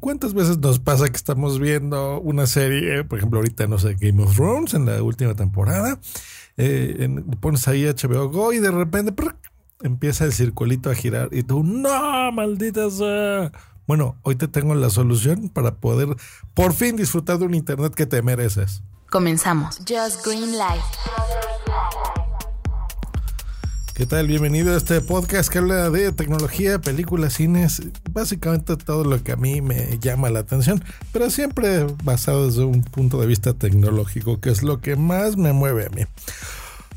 ¿Cuántas veces nos pasa que estamos viendo una serie, por ejemplo, ahorita, no sé, Game of Thrones en la última temporada? Eh, pones ahí HBO Go y de repente empieza el circulito a girar y tú, no, maldita sea. Bueno, hoy te tengo la solución para poder por fin disfrutar de un internet que te mereces. Comenzamos. Just Green Light. ¿Qué tal? Bienvenido a este podcast que habla de tecnología, películas, cines, básicamente todo lo que a mí me llama la atención, pero siempre basado desde un punto de vista tecnológico, que es lo que más me mueve a mí.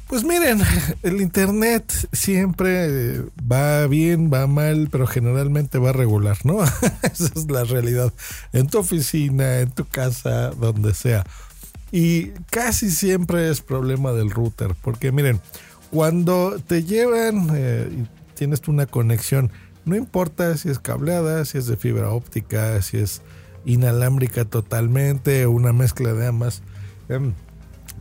Pues miren, el Internet siempre va bien, va mal, pero generalmente va regular, ¿no? Esa es la realidad. En tu oficina, en tu casa, donde sea. Y casi siempre es problema del router, porque miren, cuando te llevan eh, y tienes una conexión, no importa si es cableada, si es de fibra óptica, si es inalámbrica totalmente una mezcla de ambas. Em,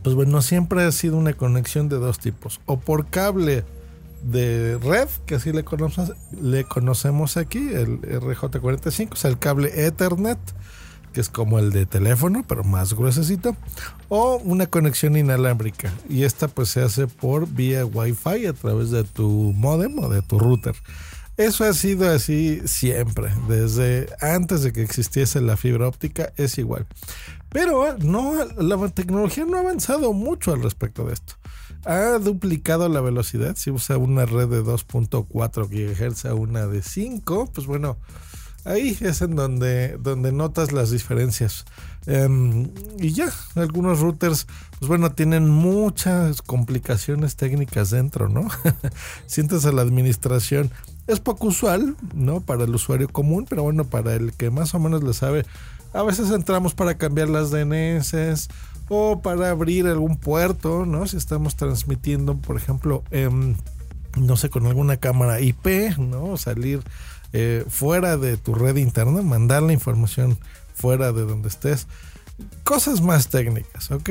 pues bueno, siempre ha sido una conexión de dos tipos. O por cable de red, que así le conocemos, le conocemos aquí, el RJ45, o sea, el cable Ethernet que es como el de teléfono, pero más gruesecito, o una conexión inalámbrica. Y esta pues se hace por vía Wi-Fi a través de tu modem o de tu router. Eso ha sido así siempre, desde antes de que existiese la fibra óptica es igual. Pero no, la tecnología no ha avanzado mucho al respecto de esto. Ha duplicado la velocidad. Si usa una red de 2.4 GHz a una de 5, pues bueno, ahí es en donde, donde notas las diferencias. Em, y ya, algunos routers, pues bueno, tienen muchas complicaciones técnicas dentro, ¿no? Sientes a la administración. Es poco usual, ¿no? Para el usuario común, pero bueno, para el que más o menos le sabe, a veces entramos para cambiar las DNS o para abrir algún puerto, ¿no? Si estamos transmitiendo, por ejemplo, no sé, con alguna cámara IP, ¿no? Salir eh, fuera de tu red interna, mandar la información fuera de donde estés. Cosas más técnicas, ¿ok?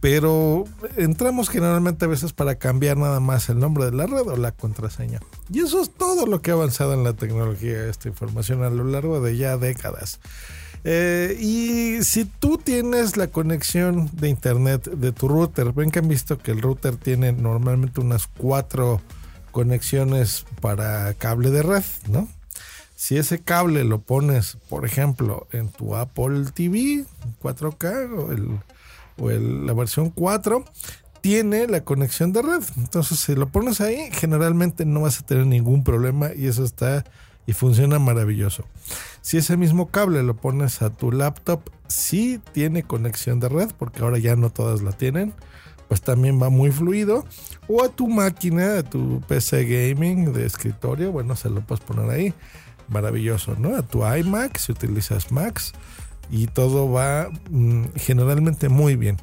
Pero entramos generalmente a veces para cambiar nada más el nombre de la red o la contraseña. Y eso es todo lo que ha avanzado en la tecnología, esta información a lo largo de ya décadas. Eh, y si tú tienes la conexión de internet de tu router, ven que han visto que el router tiene normalmente unas cuatro conexiones para cable de red, ¿no? Si ese cable lo pones, por ejemplo, en tu Apple TV 4K o, la versión 4, tiene la conexión de red. Entonces, si lo pones ahí, generalmente no vas a tener ningún problema y eso está y funciona maravilloso. Si ese mismo cable lo pones a tu laptop, sí tiene conexión de red, porque ahora ya no todas la tienen, pues también va muy fluido. O a tu máquina, a tu PC gaming de escritorio, bueno, se lo puedes poner ahí maravilloso, ¿no? A tu iMac, si utilizas Macs, y todo va mm, generalmente muy bien.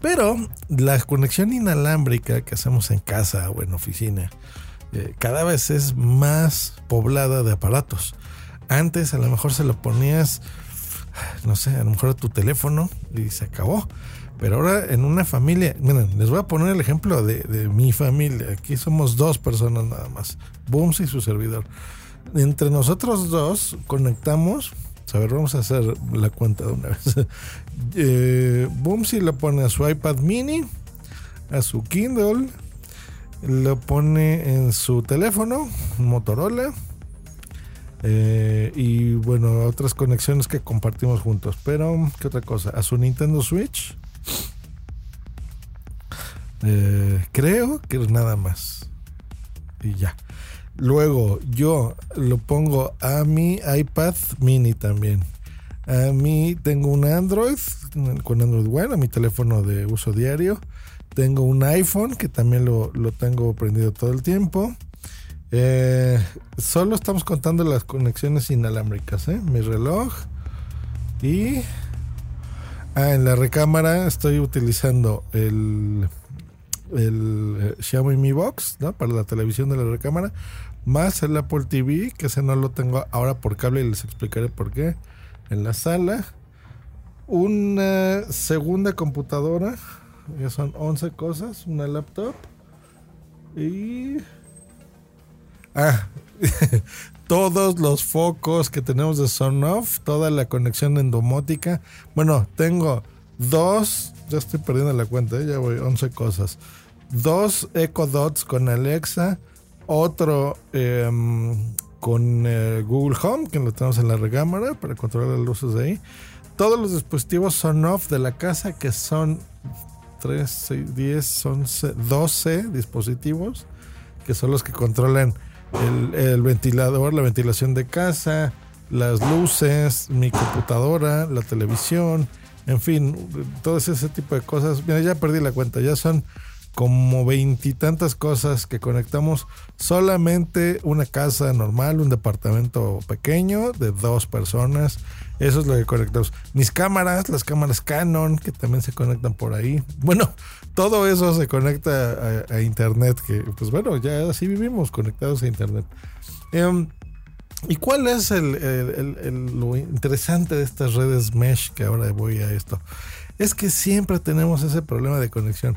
Pero la conexión inalámbrica que hacemos en casa o en oficina eh, cada vez es más poblada de aparatos. Antes a lo mejor se lo ponías, no sé, a lo mejor a tu teléfono y se acabó. Pero ahora en una familia, miren, les voy a poner el ejemplo de, de mi familia. Aquí somos dos personas nada más. Booms y su servidor entre nosotros dos conectamos. A ver, vamos a hacer la cuenta de una vez. eh, si lo pone a su iPad mini, a su Kindle, lo pone en su teléfono, Motorola. Eh, y bueno, otras conexiones que compartimos juntos. Pero, ¿qué otra cosa? A su Nintendo Switch. Eh, creo que nada más. Y ya. Luego yo lo pongo a mi iPad mini también. A mí tengo un Android con Android One, a mi teléfono de uso diario. Tengo un iPhone que también lo, tengo prendido todo el tiempo. Eh, solo estamos contando las conexiones inalámbricas, ¿eh? Mi reloj. Y... Ah, en la recámara estoy utilizando el el eh, Xiaomi Mi Box. Para la televisión de la recámara, más el Apple TV, que ese no lo tengo ahora por cable y les explicaré por qué, en la sala. Una segunda computadora, ya son 11 cosas, una laptop y... Ah, todos los focos que tenemos de Son Off, toda la conexión endomótica. Bueno, tengo dos, ya estoy perdiendo la cuenta, ¿eh? ya voy, 11 cosas. Dos Echo Dots con Alexa, otro em, con eh, Google Home, que lo tenemos en la recámara para controlar las luces de ahí. Todos los dispositivos son off de la casa, que son 3, 6, 10, 11, 12 dispositivos, que son los que controlan el, ventilador, la ventilación de casa, las luces, mi computadora, la televisión, en fin, todo ese tipo de cosas. Mira, ya perdí la cuenta, ya son como veintitantas cosas que conectamos solamente una casa normal, un departamento pequeño de dos personas. Eso es lo que conectamos. Mis cámaras, las cámaras Canon, que también se conectan por ahí. Bueno, todo eso se conecta a, internet, que pues bueno, ya así vivimos conectados a internet. Em, ¿Y cuál es el, lo interesante de estas redes mesh que ahora voy a esto? Es que siempre tenemos ese problema de conexión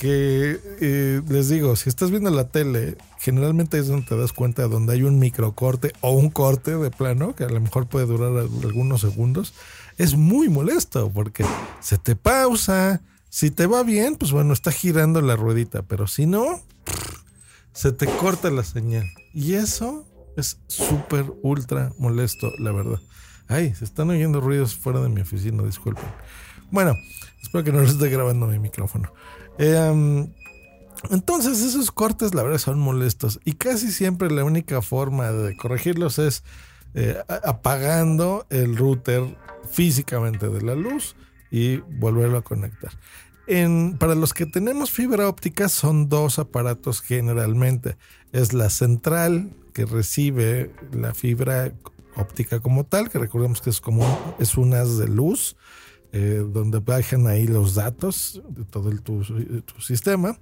que eh, les digo, si estás viendo la tele, generalmente es donde te das cuenta de donde hay un microcorte o un corte de plano, que a lo mejor puede durar algunos segundos. Es muy molesto porque se te pausa. Si te va bien, pues bueno, está girando la ruedita, pero si no, se te corta la señal. Y eso es súper, ultra molesto, la verdad. Ay, se están oyendo ruidos fuera de mi oficina, disculpen. Bueno, espero que no lo esté grabando mi micrófono. Em, entonces esos cortes la verdad son molestos y casi siempre la única forma de corregirlos es eh, apagando el router físicamente de la luz y volverlo a conectar. para los que tenemos fibra óptica son dos aparatos generalmente. Es la central que recibe la fibra óptica como tal, que recordemos que es como es un haz de luz eh, donde bajan ahí los datos de todo el, tu, sistema.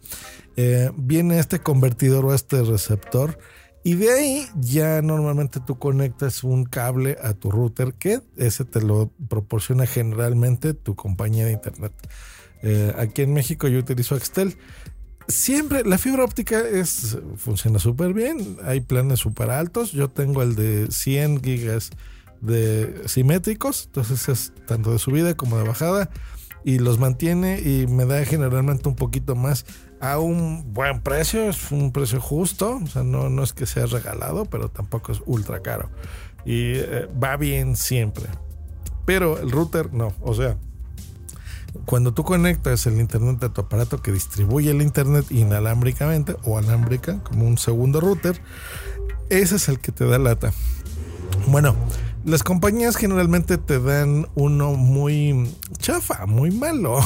Eh, viene este convertidor o este receptor. Y de ahí ya normalmente tú conectas un cable a tu router que ese te lo proporciona generalmente tu compañía de internet. Eh, aquí en México yo utilizo Axtel. Siempre la fibra óptica es, funciona súper bien. Hay planes súper altos. Yo tengo el de 100 gigas de simétricos, entonces es tanto de subida como de bajada y los mantiene y me da generalmente un poquito más a un buen precio, es un precio justo, o sea, no, no es que sea regalado, pero tampoco es ultra caro y eh, va bien siempre. Pero el router no, o sea, cuando tú conectas el internet a tu aparato que distribuye el internet inalámbricamente o alámbrica como un segundo router, ese es el que te da lata. Bueno, las compañías generalmente te dan uno muy chafa, muy malo,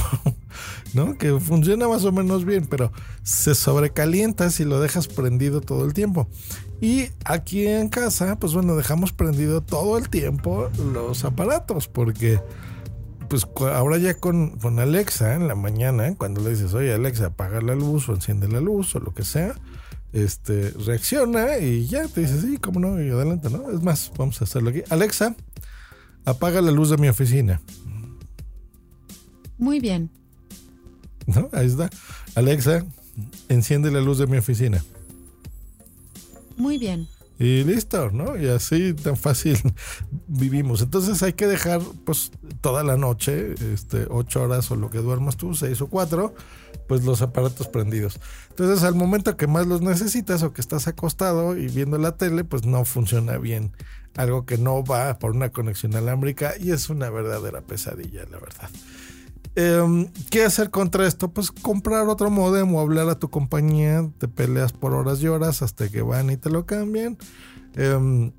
¿no? Que funciona más o menos bien, pero se sobrecalienta si lo dejas prendido todo el tiempo. Y aquí en casa, pues bueno, dejamos prendido todo el tiempo los aparatos, porque pues ahora ya con, con Alexa en la mañana, cuando le dices, oye Alexa, apaga la luz o enciende la luz o lo que sea, este, reacciona y ya te dice, sí, cómo no, y adelante, ¿no? Es más, vamos a hacerlo aquí. Alexa, apaga la luz de mi oficina. Muy bien. ¿No? Ahí está. Alexa, enciende la luz de mi oficina. Muy bien. Y listo, ¿no? Y así tan fácil vivimos. Entonces hay que dejar pues toda la noche, este, ocho horas o lo que duermas tú, seis o cuatro, pues los aparatos prendidos. Entonces al momento que más los necesitas o que estás acostado y viendo la tele, pues no funciona bien. Algo que no va por una conexión alámbrica y es una verdadera pesadilla, la verdad. Em, ¿Qué hacer contra esto? Pues comprar otro modem o hablar a tu compañía, te peleas por horas y horas hasta que van y te lo cambian. Em,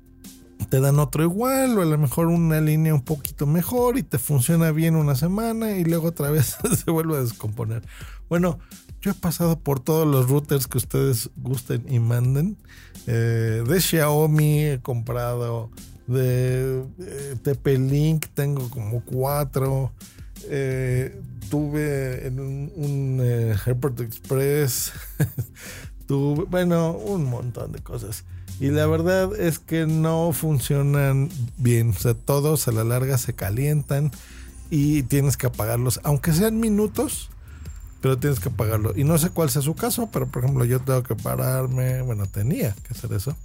te dan otro igual o a lo mejor una línea un poquito mejor y te funciona bien una semana y luego otra vez se vuelve a descomponer. Bueno, yo he pasado por todos los routers que ustedes gusten y manden. Eh, de Xiaomi he comprado, de, de TP-Link tengo como cuatro. Eh, tuve en un, eh, Airport Express, tuve, bueno, un montón de cosas. Y la verdad es que no funcionan bien. O sea, todos a la larga se calientan y tienes que apagarlos, aunque sean minutos, pero tienes que apagarlo. Y no sé cuál sea su caso, pero por ejemplo, yo tengo que pararme, bueno, tenía que hacer eso.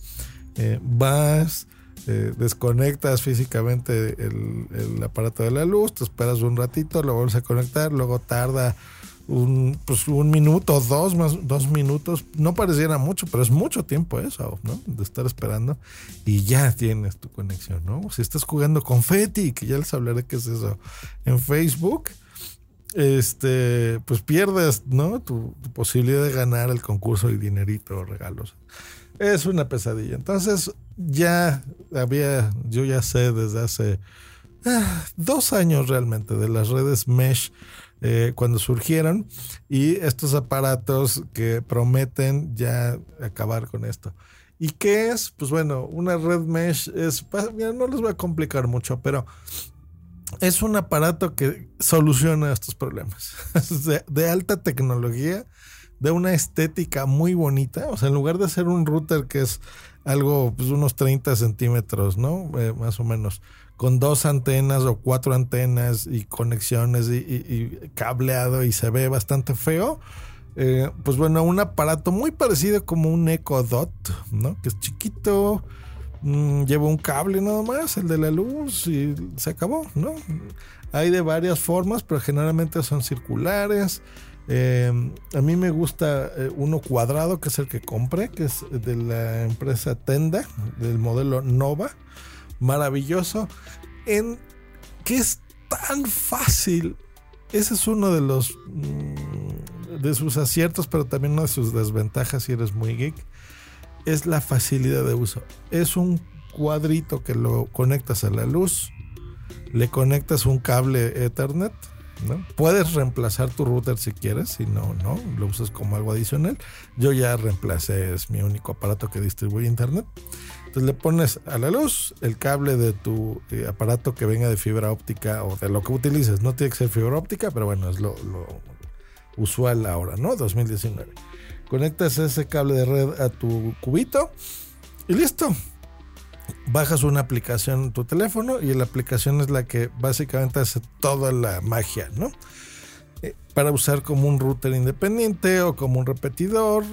eh, vas, eh, desconectas físicamente el, aparato de la luz, te esperas un ratito, lo vuelves a conectar, luego tarda un, pues un minuto, dos más, dos minutos, no pareciera mucho, pero es mucho tiempo eso, ¿no? De estar esperando y ya tienes tu conexión, ¿no? Si estás jugando con Feti, que ya les hablaré qué es eso, en Facebook, este, pues pierdes, ¿no? Tu, posibilidad de ganar el concurso y dinerito o regalos. Es una pesadilla. Entonces, ya había, yo ya sé desde hace ah, dos años realmente de las redes Mesh eh, cuando surgieron y estos aparatos que prometen ya acabar con esto. ¿Y qué es? Pues bueno, una red mesh es, no les voy a complicar mucho, pero es un aparato que soluciona estos problemas. de, de, alta tecnología, de una estética muy bonita. O sea, en lugar de ser un router que es algo, pues unos 30 centímetros, ¿no? Eh, más o menos con dos antenas o cuatro antenas y conexiones y, cableado y se ve bastante feo. Eh, pues bueno, un aparato muy parecido como un Echo Dot, ¿no? Que es chiquito, mm, lleva un cable nada más, el de la luz y se acabó, ¿no? Hay de varias formas, pero generalmente son circulares. Eh, a mí me gusta eh, uno cuadrado, que es el que compré, que es de la empresa Tenda, del modelo Nova maravilloso, en que es tan fácil. Ese es uno de los mm, de sus aciertos, pero también una de sus desventajas si eres muy geek. Es la facilidad de uso. Es un cuadrito que lo conectas a la luz, le conectas un cable Ethernet, ¿no? Puedes reemplazar tu router si quieres, si no, no, lo usas como algo adicional. Yo ya reemplacé, es mi único aparato que distribuye internet. Entonces le pones a la luz el cable de tu eh, aparato que venga de fibra óptica o de lo que utilices. No tiene que ser fibra óptica, pero bueno, es lo, usual ahora, ¿no? 2019. Conectas ese cable de red a tu cubito y listo. Bajas una aplicación en tu teléfono y la aplicación es la que básicamente hace toda la magia, ¿no? Eh, para usar como un router independiente o como un repetidor,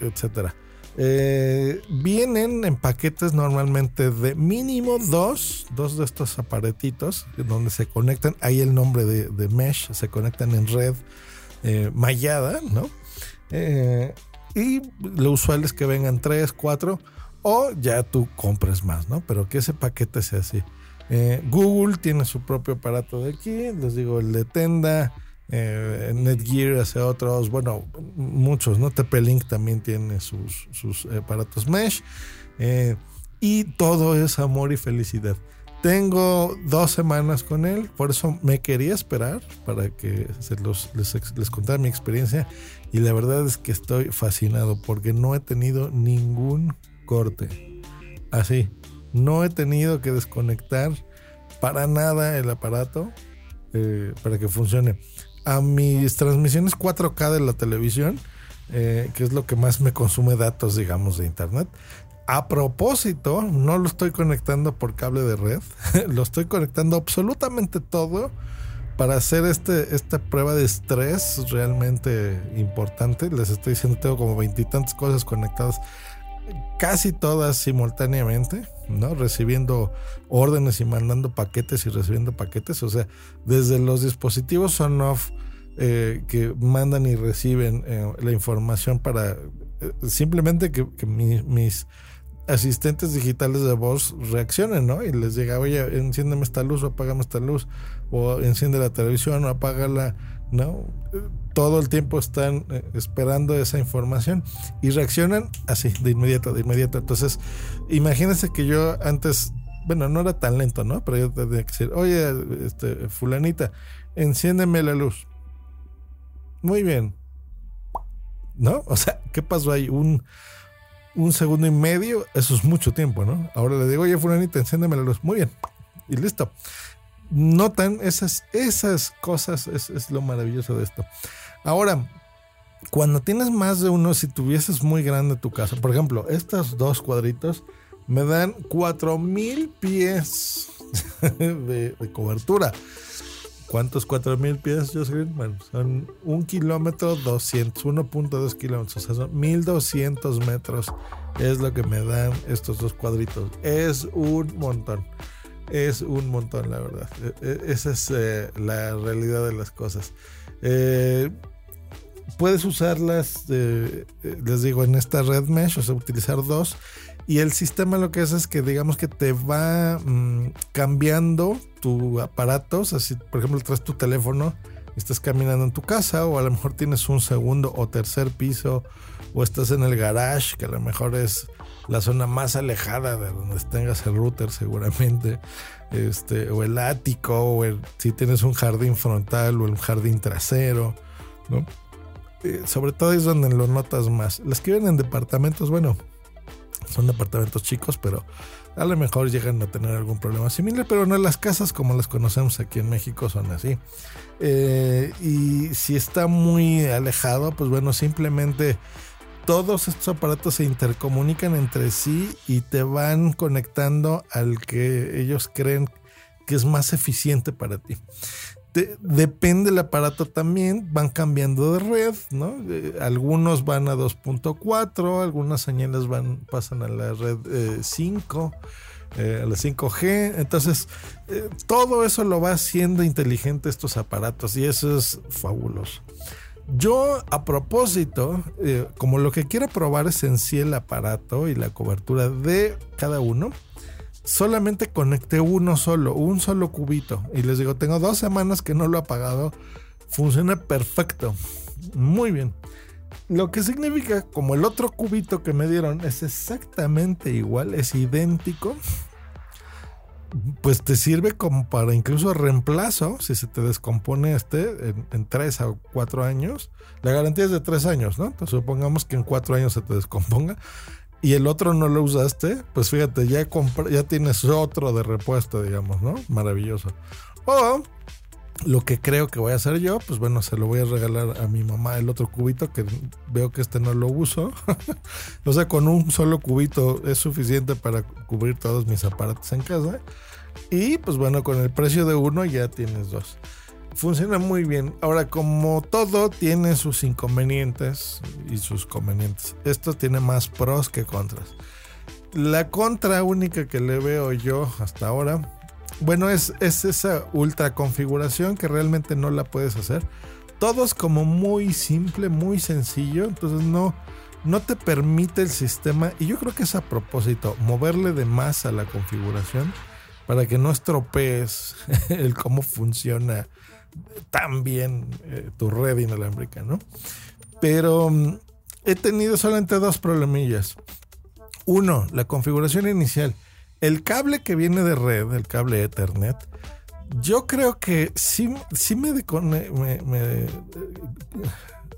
etcétera. Eh, vienen en paquetes normalmente de mínimo dos, dos de estos aparatitos donde se conectan, ahí el nombre de, mesh, se conectan en red eh, mallada, ¿no? Eh, y lo usual es que vengan tres, cuatro, o ya tú compres más, ¿no? Pero que ese paquete sea así. Google tiene su propio aparato de aquí, les digo, el de Tenda, eh, Netgear hace otros, bueno, muchos, ¿no? TP-Link también tiene sus, sus aparatos mesh. Eh, y todo es amor y felicidad. Tengo dos semanas con él, por eso me quería esperar para que se les, les contara mi experiencia. Y la verdad es que estoy fascinado porque no he tenido ningún corte. Así, no he tenido que desconectar para nada el aparato eh, para que funcione a mis transmisiones 4K de la televisión, eh, que es lo que más me consume datos, digamos, de internet. A propósito, no lo estoy conectando por cable de red, lo estoy conectando absolutamente todo para hacer este, esta prueba de estrés realmente importante. Les estoy diciendo, tengo como veintitantas cosas conectadas, casi todas simultáneamente, ¿no? Recibiendo órdenes y mandando paquetes y recibiendo paquetes. O sea, desde los dispositivos on-off eh, que mandan y reciben eh, la información para eh, simplemente que, mis asistentes digitales de voz reaccionen, ¿no? Y les llega, oye, enciéndeme esta luz o apágame esta luz, o enciende la televisión o apágala, ¿no? Todo el tiempo están esperando esa información y reaccionan así, de inmediato, de inmediato. Entonces, imagínense que yo antes, bueno, no era tan lento, ¿no? Pero yo tenía que decir, oye, este, fulanita, enciéndeme la luz muy bien. ¿No? O sea, ¿qué pasó ahí? Un, un segundo y medio, eso es mucho tiempo, ¿no? Ahora le digo, oye, fulanita, enciéndeme la luz. Muy bien. Y listo. Notan esas, esas cosas, es lo maravilloso de esto. Ahora, cuando tienes más de uno, si tuvieses muy grande tu casa, por ejemplo, estos dos cuadritos me dan 4000 pies de, cobertura. ¿Cuántos 4000 pies, Jocelyn? Bueno, son un kilómetro 200, 1.2 kilómetros, o sea, son 1200 metros es lo que me dan estos dos cuadritos. Es un montón. Es un montón, la verdad. E, e, esa es eh, la realidad de las cosas. Eh, puedes usarlas, eh, les digo, en esta red mesh, o sea, utilizar dos. Y el sistema lo que hace es que digamos que te va mm, cambiando tu aparato. O por ejemplo traes tu teléfono estás caminando en tu casa, o a lo mejor tienes un segundo o tercer piso, o estás en el garage, que a lo mejor es la zona más alejada de donde tengas el router seguramente, este, o el ático, o si tienes un jardín frontal o un jardín trasero, ¿no? Eh, sobre todo es donde lo notas más. Las que viven en departamentos, bueno, son departamentos chicos, pero a lo mejor llegan a tener algún problema similar, pero no las casas como las conocemos aquí en México son así. Eh, y si está muy alejado, pues bueno, simplemente todos estos aparatos se intercomunican entre sí y te van conectando al que ellos creen que es más eficiente para ti depende el aparato también, van cambiando de red, ¿no? Eh, algunos van a 2.4, algunas señales van, pasan a la red 5, eh, eh, a la 5G. Entonces, todo eso lo va haciendo inteligente estos aparatos y eso es fabuloso. Yo, a propósito, como lo que quiero probar es en sí el aparato y la cobertura de cada uno, solamente conecté uno solo, un solo cubito. Y les digo, tengo dos semanas que no lo he apagado. Funciona perfecto. Muy bien. Lo que significa, como el otro cubito que me dieron es exactamente igual, es idéntico, pues te sirve como para incluso reemplazo, si se te descompone este en, tres a cuatro años. La garantía es de tres años, ¿no? Entonces supongamos que en cuatro años se te descomponga y el otro no lo usaste, pues fíjate, ya, ya tienes otro de repuesto, digamos, ¿no? Maravilloso. O lo que creo que voy a hacer yo, pues bueno, se lo voy a regalar a mi mamá el otro cubito, que veo que este no lo uso. o sea, con un solo cubito es suficiente para cubrir todos mis aparatos en casa. Y pues bueno, con el precio de uno ya tienes dos funciona muy bien. Ahora, como todo tiene sus inconvenientes y sus convenientes, esto tiene más pros que contras. La contra única que le veo yo hasta ahora, bueno, es, es esa ultra configuración que realmente no la puedes hacer. Todo es como muy simple, muy sencillo, entonces no, no te permite el sistema, y yo creo que es a propósito, moverle de más a la configuración para que no estropees el cómo funciona tan bien eh, tu red inalámbrica, ¿no? Pero mm, he tenido solamente dos problemillas. Uno, la configuración inicial. El cable que viene de red, el cable Ethernet, yo creo que sí, sí me, me, me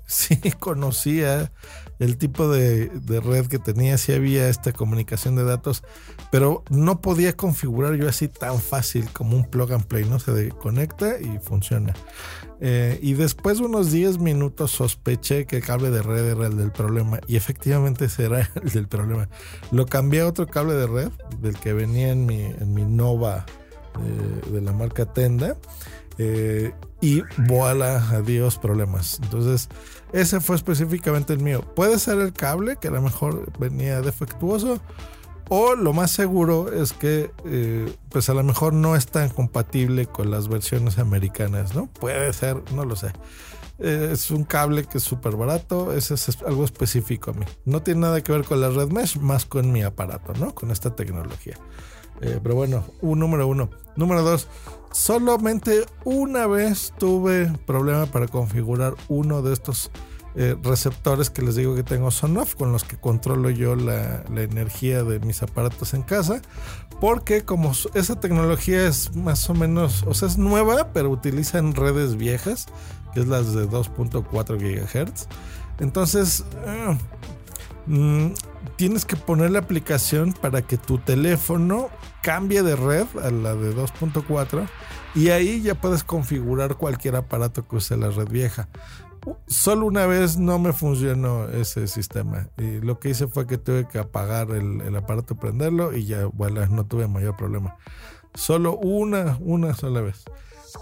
sí conocía el tipo de, red que tenía, sí había esta comunicación de datos, pero no podía configurar yo así tan fácil como un plug and play, ¿no? Se conecta y funciona. Eh, y después de unos 10 minutos sospeché que el cable de red era el del problema y efectivamente ese era el del problema. Lo cambié a otro cable de red, del que venía en mi, en mi Nova eh, de la marca Tenda. Eh, y voilà, adiós problemas. Entonces, ese fue específicamente el mío. Puede ser el cable, que a lo mejor venía defectuoso, o lo más seguro es que, eh, pues a lo mejor no es tan compatible con las versiones americanas, ¿no? Puede ser, no lo sé. Eh, es un cable que es súper barato, ese es algo específico a mí. No tiene nada que ver con la red mesh, más con mi aparato, ¿no? Con esta tecnología. Pero bueno, un número uno. Número dos, Solamente una vez tuve problema para configurar uno de estos eh, receptores que les digo que tengo son off, con los que controlo yo la, energía de mis aparatos en casa. Porque como esa tecnología es más o menos, o sea, es nueva, pero utilizan redes viejas, que es las de 2.4 GHz. Entonces, ah, mm, tienes que poner la aplicación para que tu teléfono cambie de red a la de 2.4 y ahí ya puedes configurar cualquier aparato que use la red vieja. Solo una vez no me funcionó ese sistema y lo que hice fue que tuve que apagar el, aparato, prenderlo y ya, no tuve mayor problema. Solo una, una sola vez.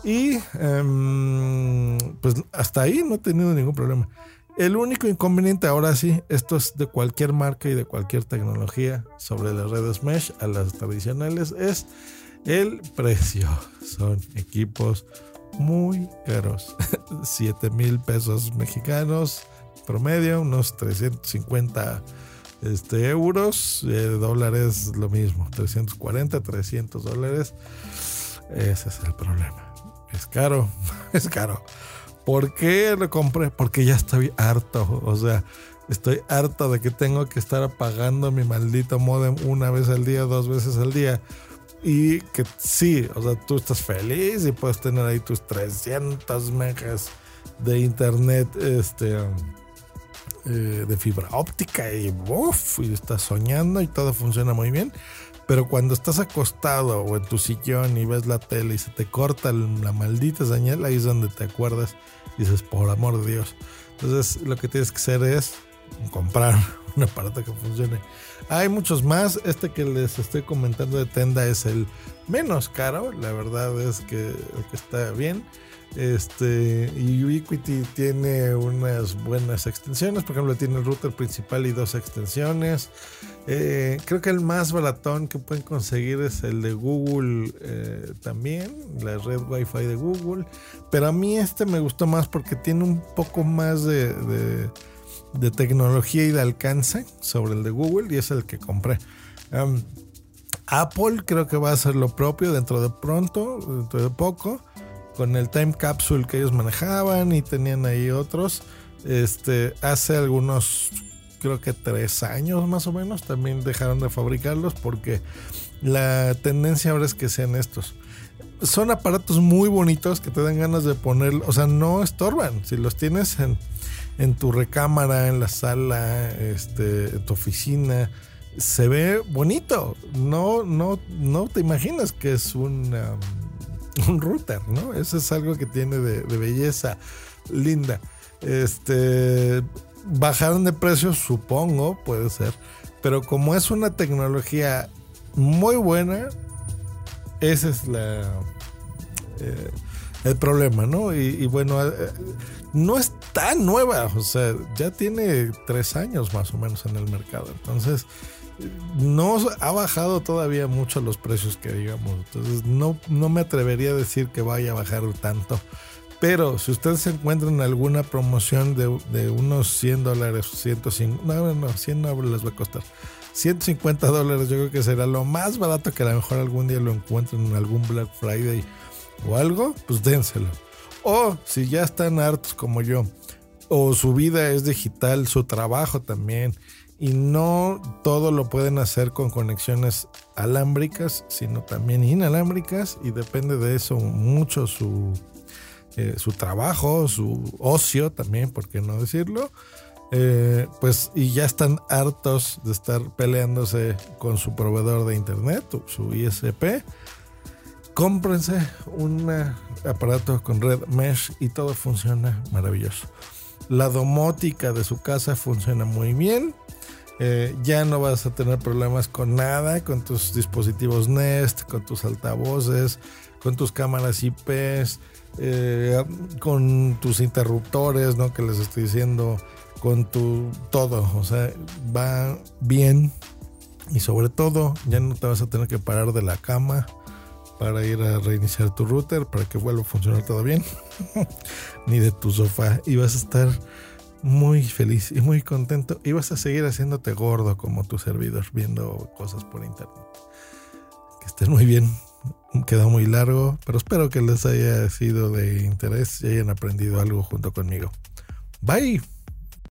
Y em, pues hasta ahí no he tenido ningún problema. El único inconveniente ahora sí, esto es de cualquier marca y de cualquier tecnología sobre las redes mesh a las tradicionales, es el precio. Son equipos muy caros. 7 mil pesos mexicanos promedio, unos 350 este, euros, eh, dólares lo mismo, 340, 300 dólares. Ese es el problema. Es caro, es caro. ¿Por qué lo compré? Porque ya estoy harto. O sea, estoy harto de que tengo que estar apagando mi maldito modem una vez al día, dos veces al día. Y que sí, o sea, tú estás feliz y puedes tener ahí tus 300 megas de internet este, eh, de fibra óptica y, uf, y estás soñando y todo funciona muy bien. Pero cuando estás acostado o en tu sillón y ves la tele y se te corta la maldita señal, ahí es donde te acuerdas dices, por amor de Dios. Entonces lo que tienes que hacer es comprar un aparato que funcione. Hay muchos más. Este que les estoy comentando de Tenda es el menos caro. La verdad es que está bien. Este, y Ubiquiti tiene unas buenas extensiones. Por ejemplo, tiene el router principal y dos extensiones. Eh, creo que el más baratón que pueden conseguir es el de Google eh, también, la red Wi-Fi de Google. Pero a mí este me gustó más porque tiene un poco más de, de, tecnología y de alcance sobre el de Google y es el que compré. Apple creo que va a hacer lo propio dentro de pronto, dentro de poco con el time capsule que ellos manejaban y tenían ahí otros. Este, hace algunos, creo que tres años más o menos, también dejaron de fabricarlos porque la tendencia ahora es que sean estos. Son aparatos muy bonitos que te dan ganas de poner, o sea, no estorban. Si los tienes en, en tu recámara, en la sala, este, en tu oficina, se ve bonito. No, no, no te imaginas que es un un router, ¿no? Eso es algo que tiene de, belleza linda. Este, bajaron de precio, supongo, puede ser. Pero como es una tecnología muy buena, ese es la, eh, el problema, ¿no? Y, bueno, eh, no es tan nueva, o sea, ya tiene tres años más o menos en el mercado. Entonces, no ha bajado todavía mucho los precios que digamos. Entonces no, no me atrevería a decir que vaya a bajar tanto. Pero si ustedes encuentran en alguna promoción de, unos 100 dólares, 150, no, no, 100 no les va a costar. 150 dólares yo creo que será lo más barato que a lo mejor algún día lo encuentren en algún Black Friday o algo, pues dénselo. O si ya están hartos como yo, o su vida es digital, su trabajo también, y no todo lo pueden hacer con conexiones alámbricas, sino también inalámbricas y depende de eso mucho su, eh, su trabajo, su ocio también, por qué no decirlo. Eh, pues y ya están hartos de estar peleándose con su proveedor de internet, su ISP. Cómprense un aparato con red mesh y todo funciona maravilloso. La domótica de su casa funciona muy bien. Eh, ya no vas a tener problemas con nada, con tus dispositivos Nest, con tus altavoces, con tus cámaras IPs, eh, con tus interruptores, ¿no? Que les estoy diciendo, con tu todo. O sea, va bien. Y sobre todo, ya no te vas a tener que parar de la cama para ir a reiniciar tu router para que vuelva a funcionar todo bien. Ni de tu sofá. Y vas a estar muy feliz y muy contento y vas a seguir haciéndote gordo como tu servidor viendo cosas por internet. Que estén muy bien. Queda muy largo, pero espero que les haya sido de interés y hayan aprendido algo junto conmigo. Bye.